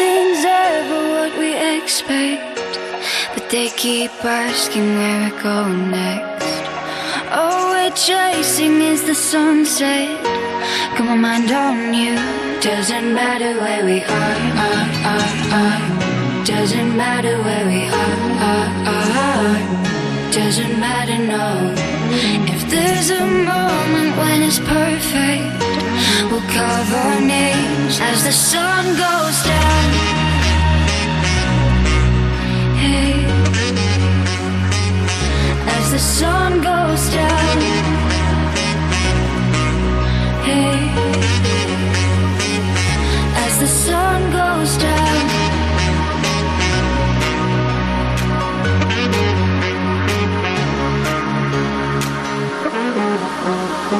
Nothing's ever what we expect, but they keep asking where we're going next. All we're chasing is the sunset. Got my mind on you. Doesn't matter where we are, are, are, are. Doesn't matter where we are, are, are. Doesn't matter, no. If there's a moment when it's perfect, we'll carve our names as the sun goes down. Hey, as the sun goes down. Hey, as the sun goes down. As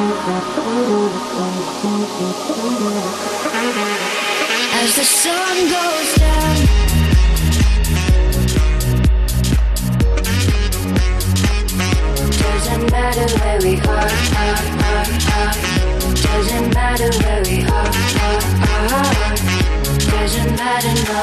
the sun goes down. Doesn't matter where we are, are, are, are. Doesn't matter where we are, are, are. Doesn't matter, no.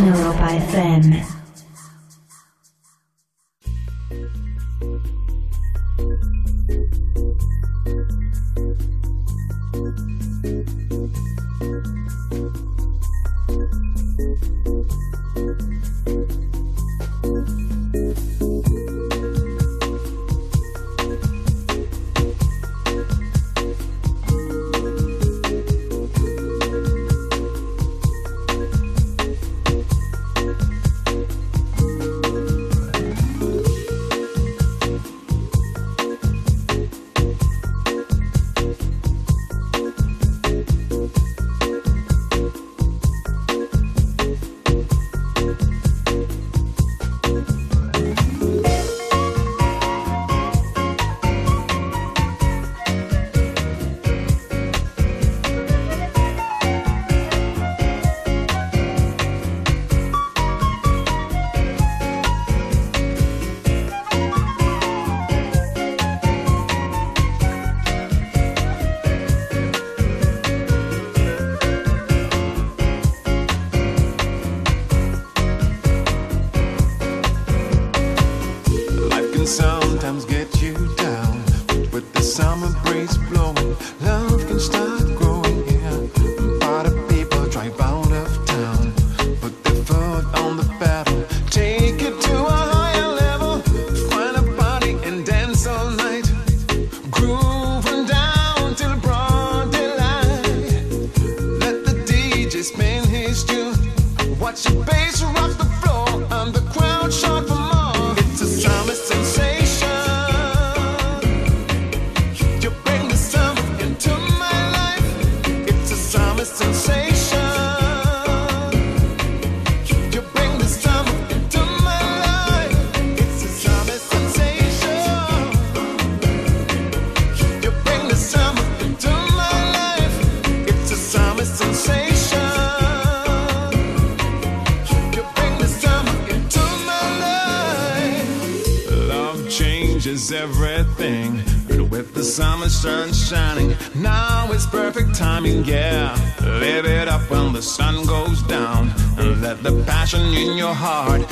Europa FM. hard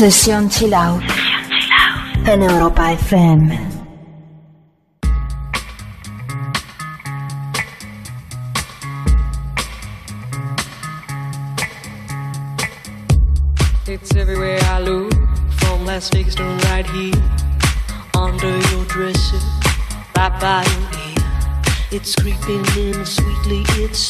Sesión Chill Out. En Europa FM. It's everywhere I look, from Las Vegas to right here, under your dresser, right by your ear. It's creeping in sweetly, it's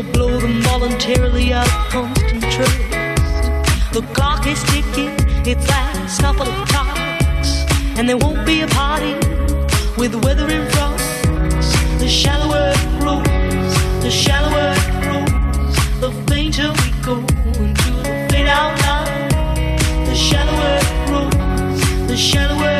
or blow them voluntarily out of constant trust. The clock is ticking, its last couple of clocks, and there won't be a party with weather and frost. The shallower it grows, the shallower it grows, the fainter we go into the fade out line. The shallower it grows, the shallower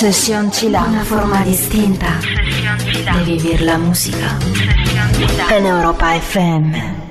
Session Chila. Una forma distinta di vivere la musica. En Europa FM.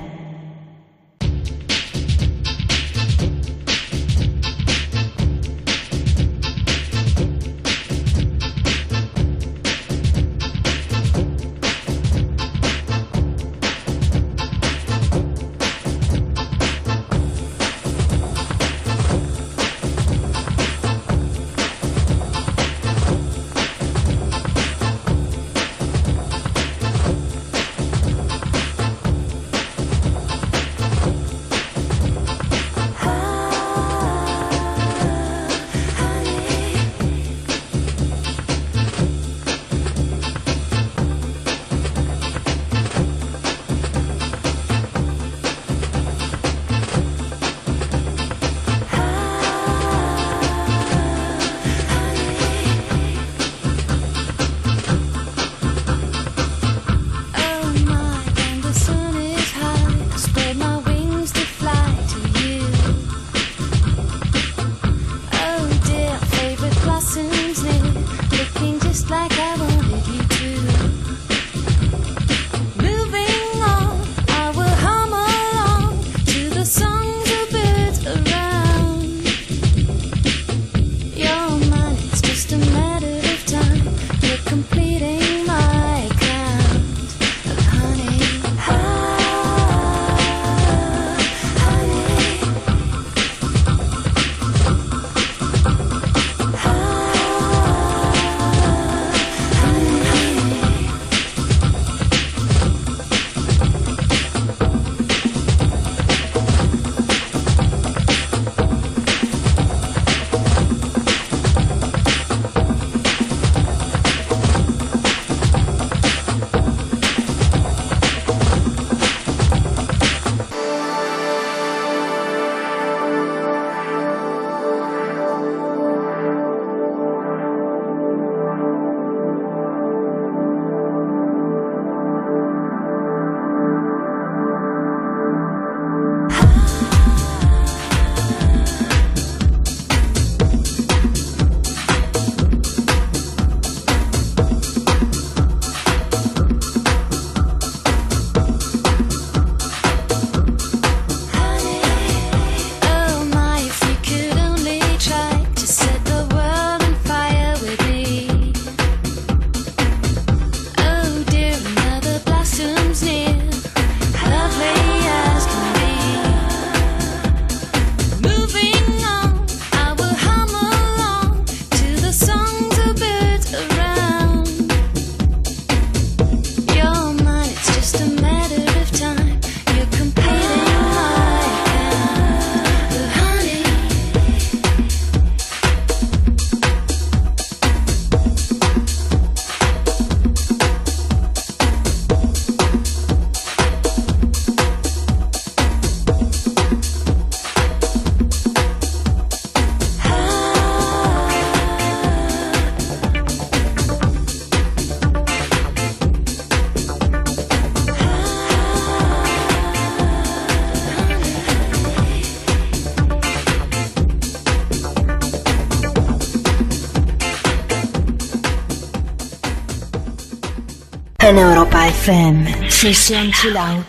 En Europa FM. Sesión Chill Out.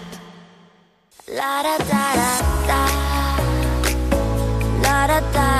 La, da, da, da, da. Da, da.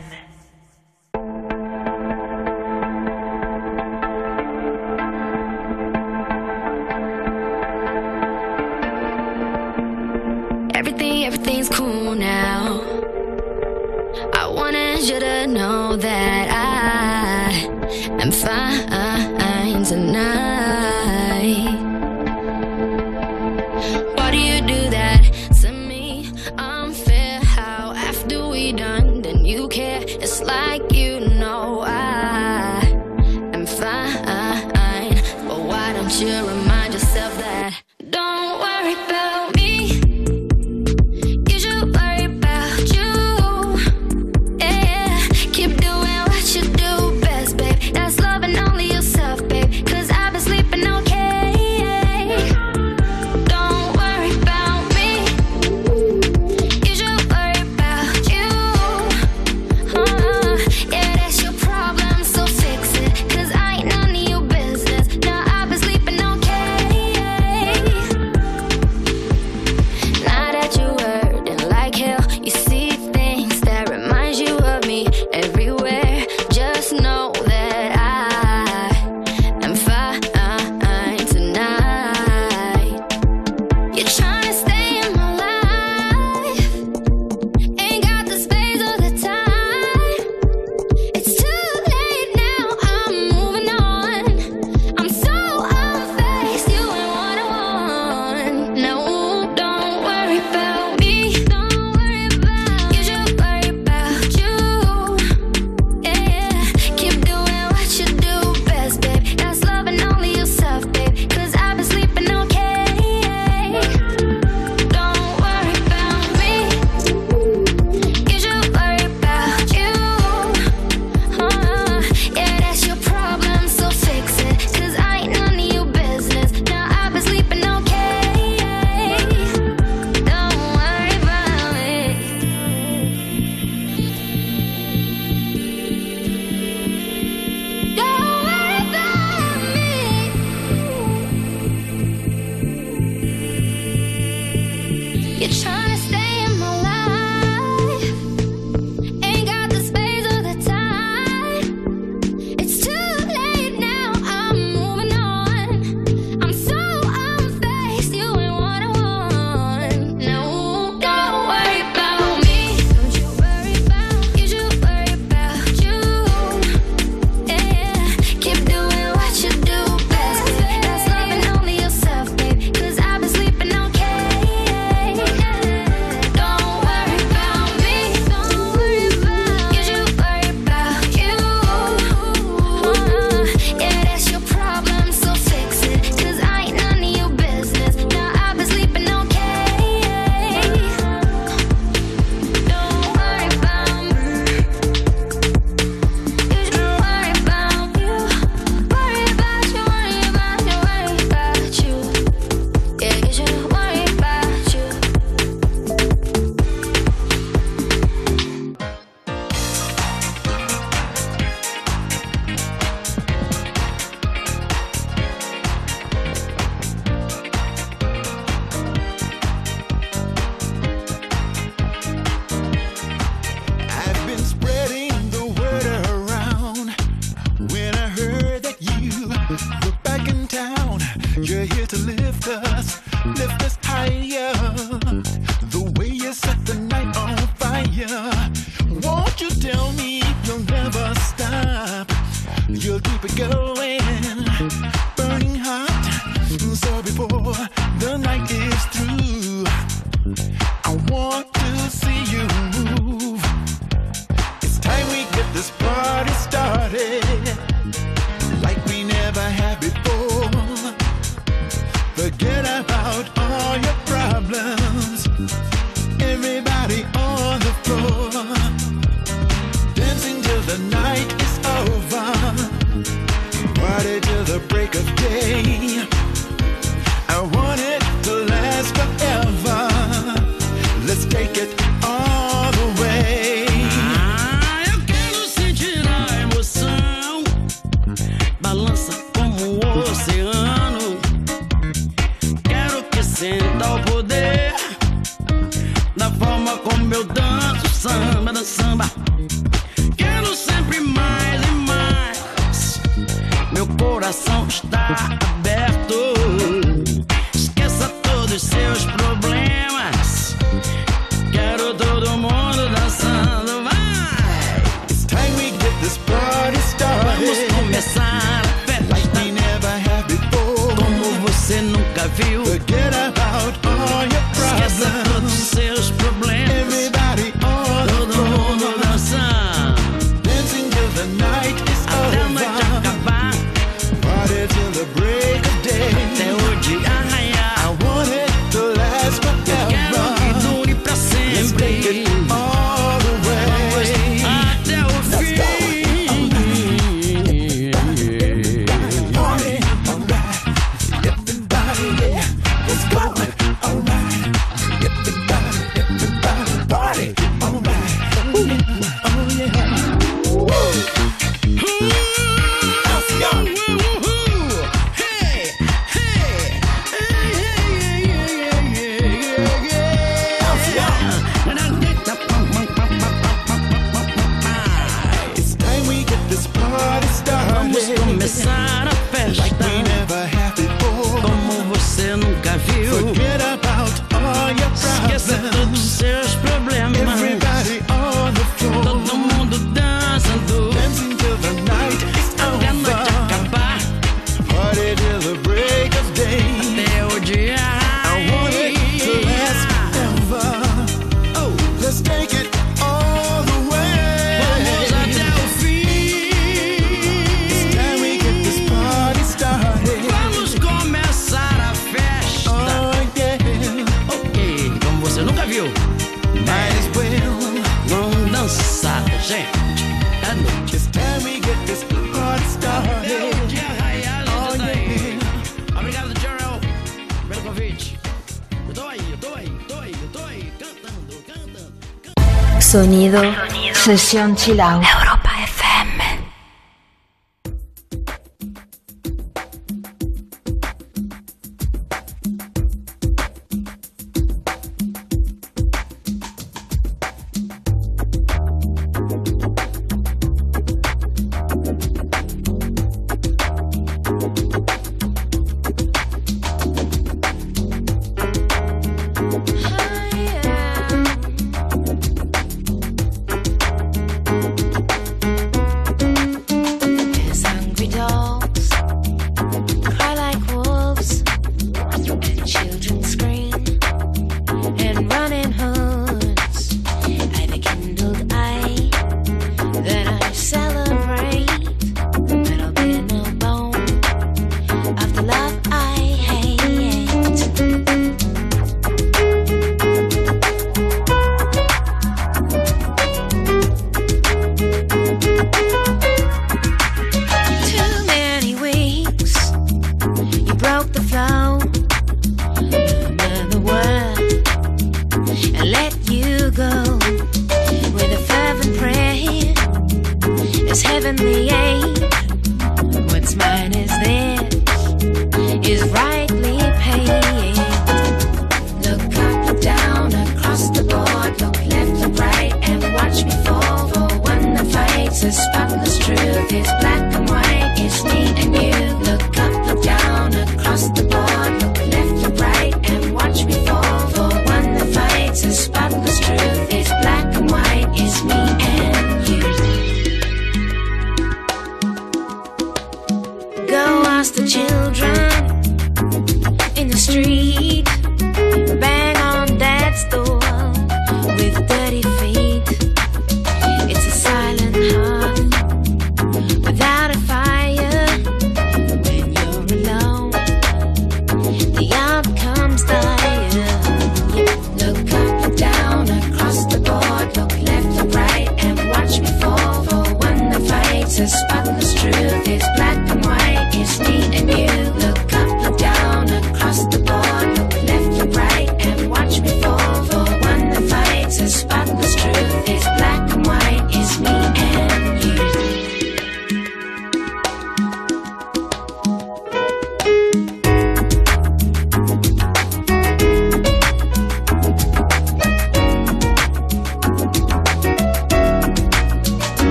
Sesión chill out.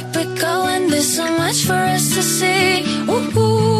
keep it going. There's so much for us to see. Ooh.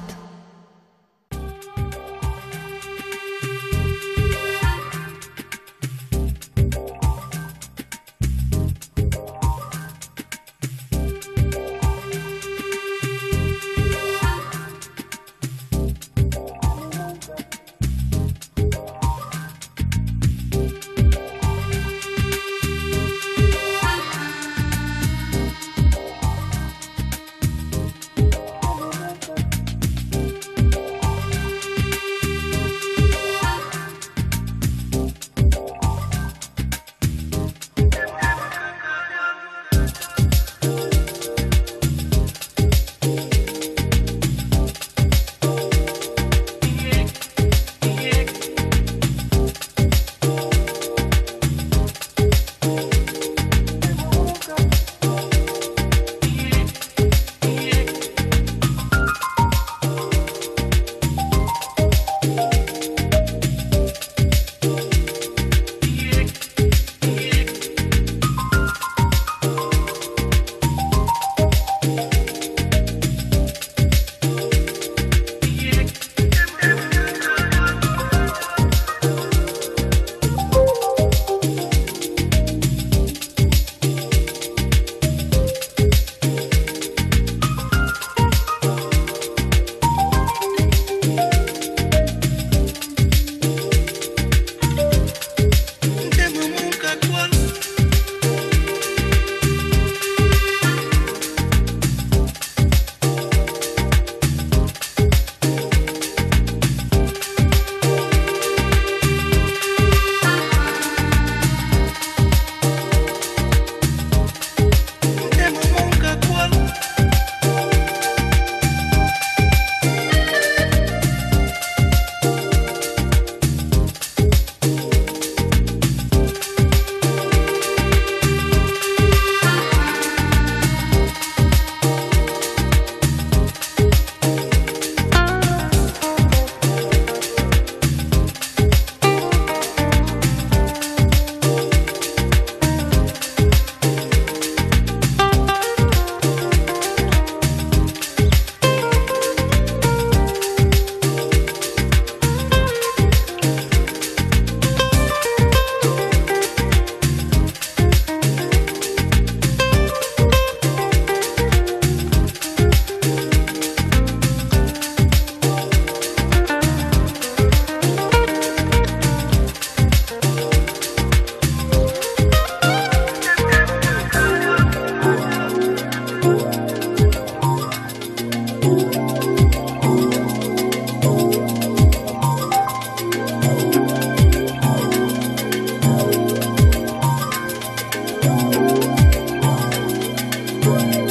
Woo!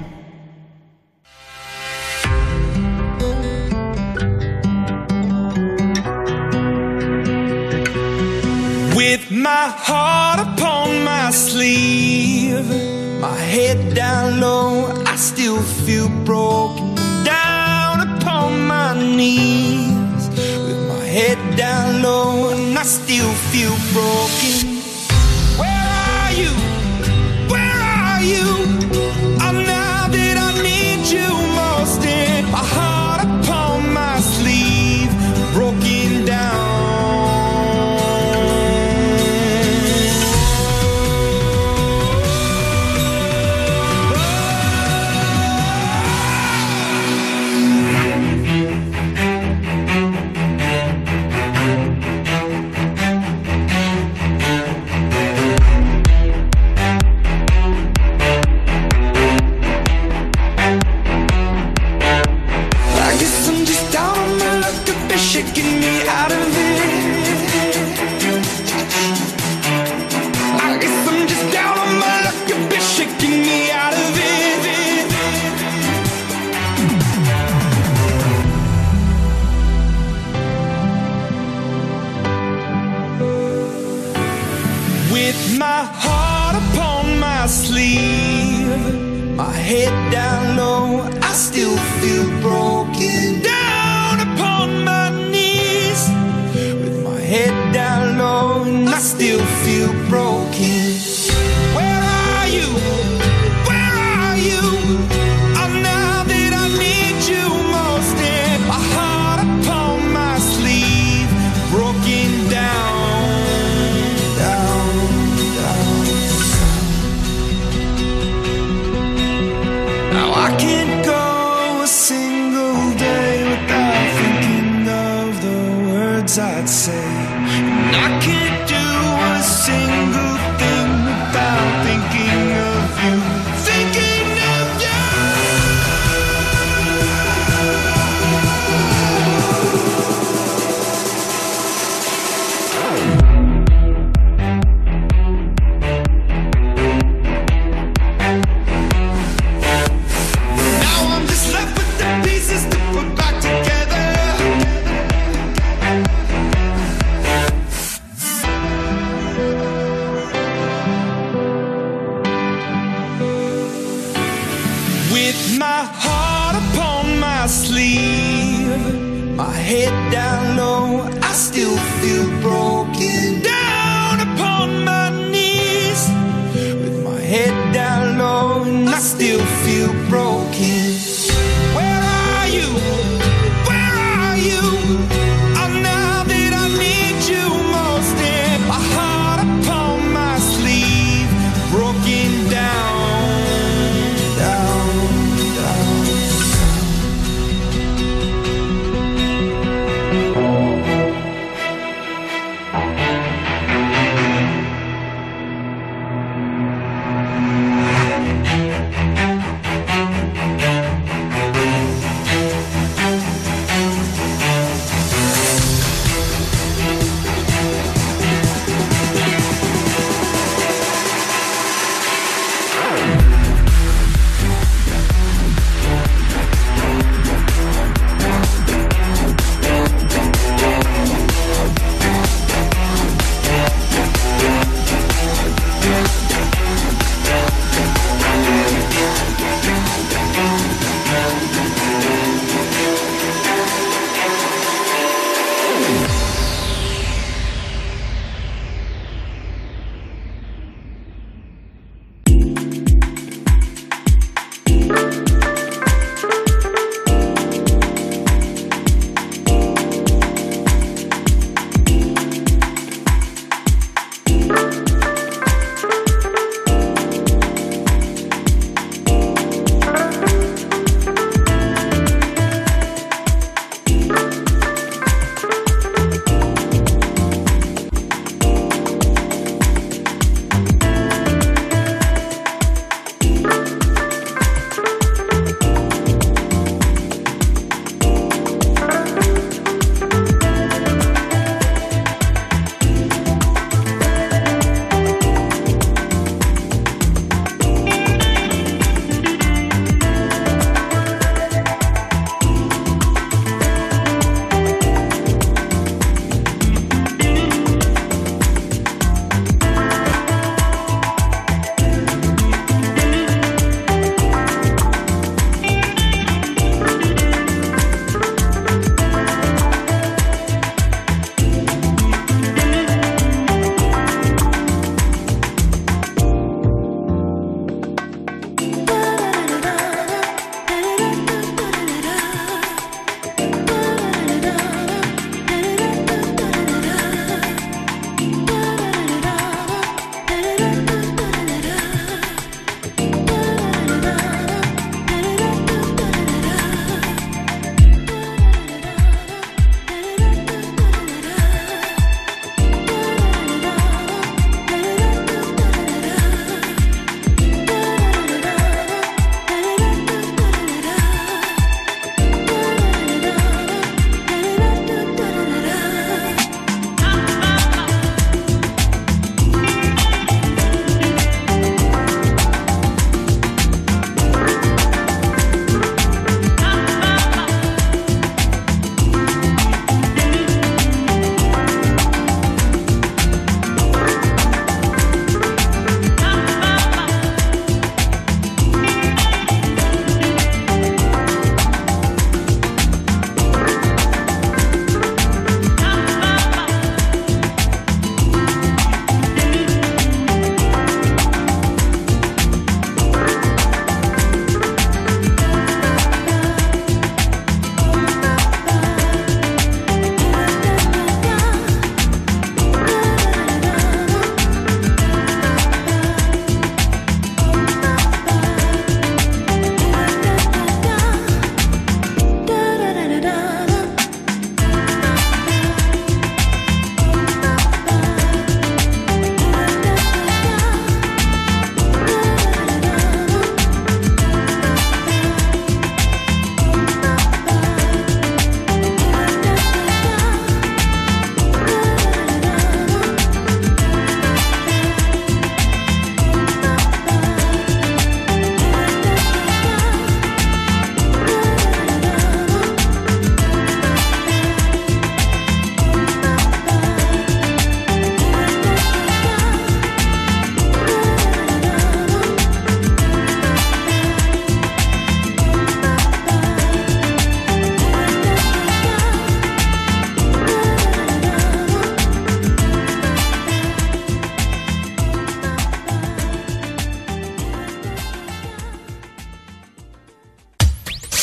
My head down low, I still feel broke.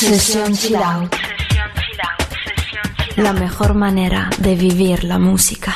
Sesión La mejor manera de vivir la música.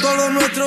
Todo nuestro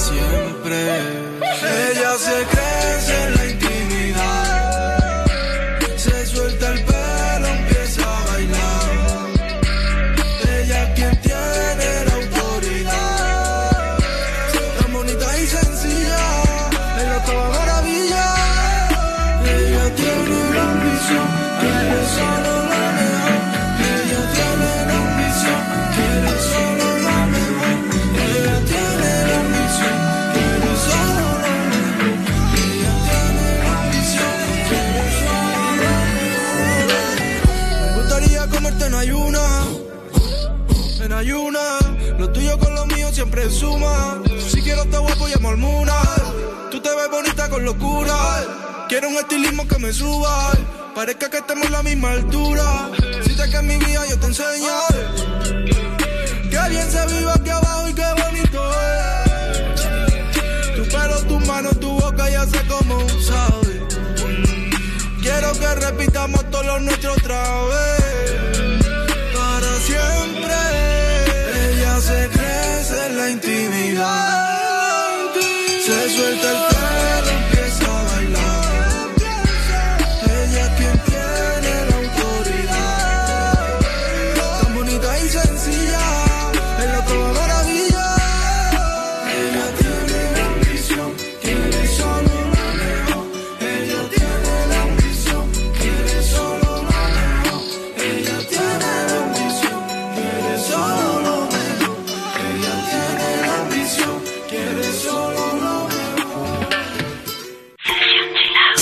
Siempre. Ella se crece en Quiero un estilismo que me suba. Parezca que estemos a la misma altura. Si te que en mi vida yo te enseño. Que bien se vive aquí abajo y qué bonito es. Tu pelo, tu mano, tu boca ya sé cómo sabe. Quiero que repitamos todo lo nuestro otra vez. Para siempre. Ella se crece en la intimidad.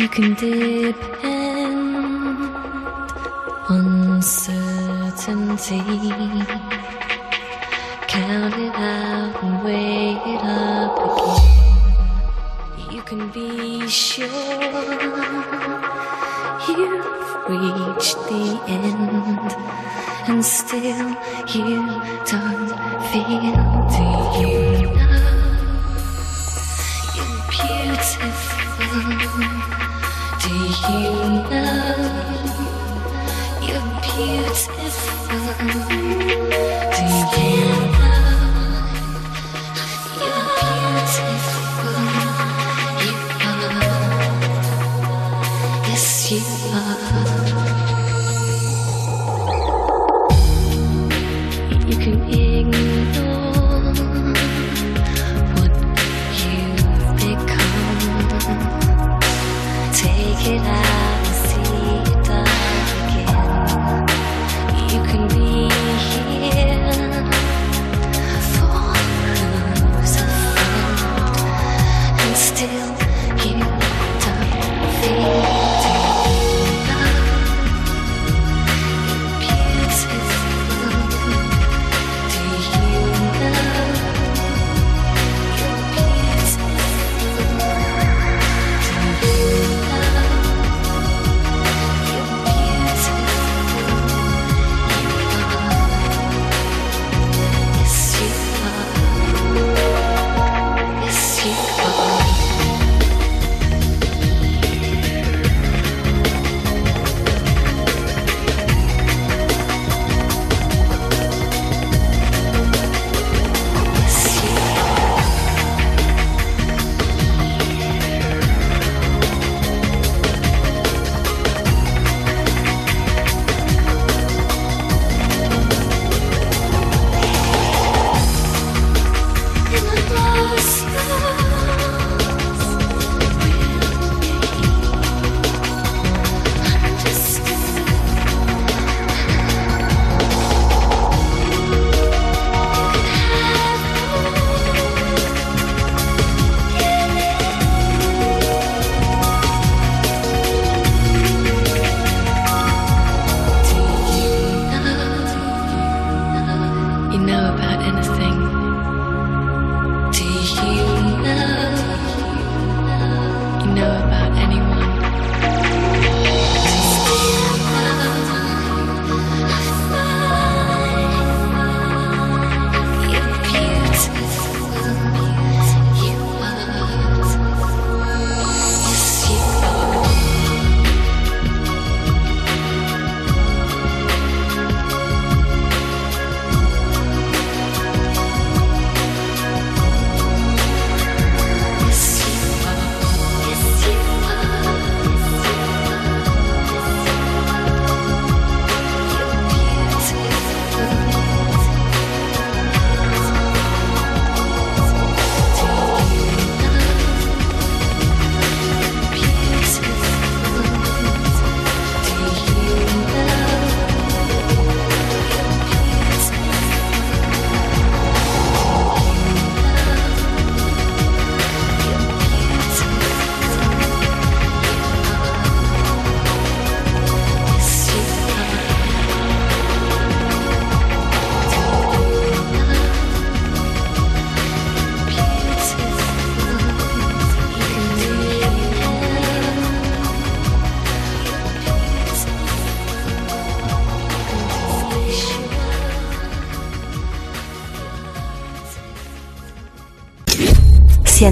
You can depend on certainty. Count it out and weigh it up again. You can be sure you've reached the end, and still you don't feel the end beautiful. You're beautiful.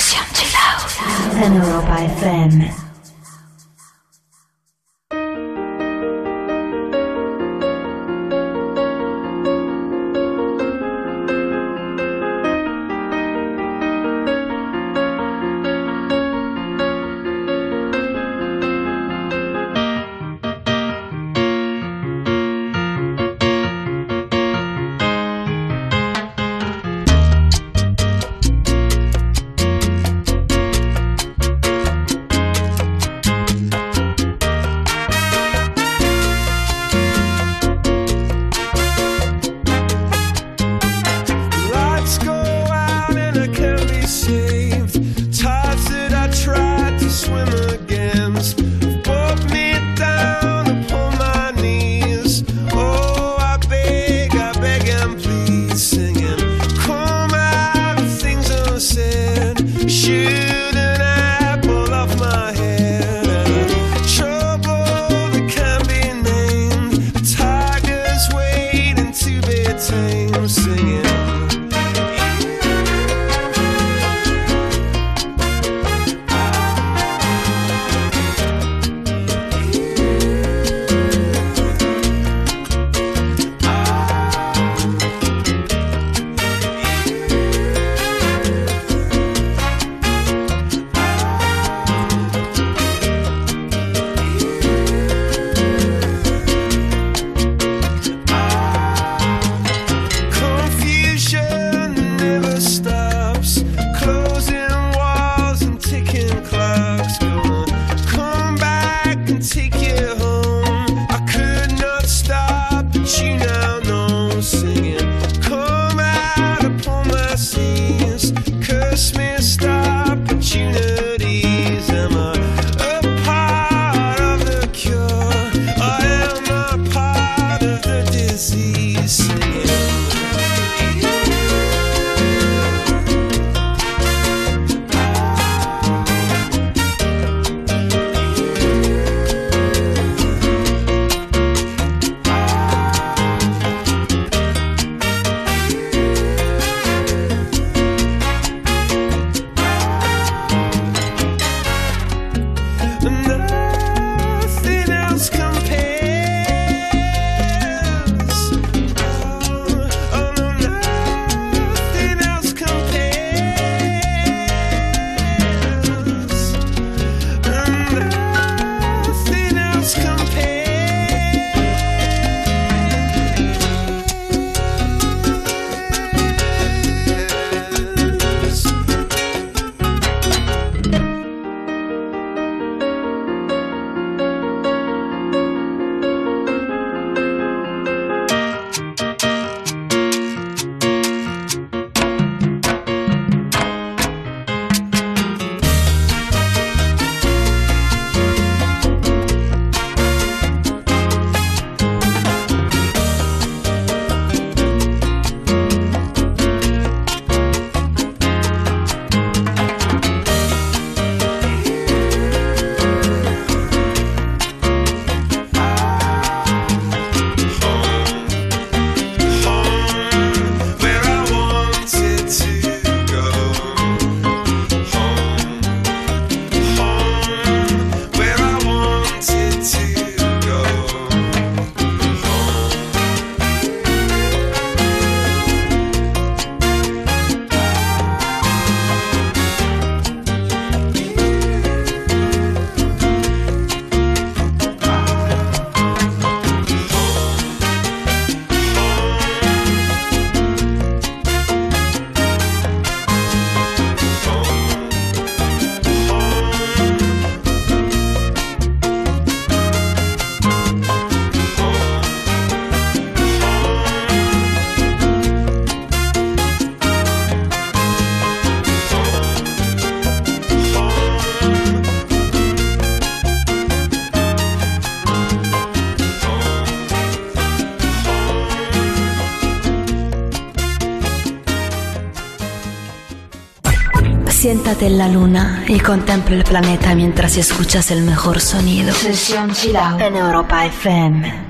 depresión. Siéntate en la luna y contempla el planeta mientras escuchas el mejor sonido. Sesión Chilao en Europa FM.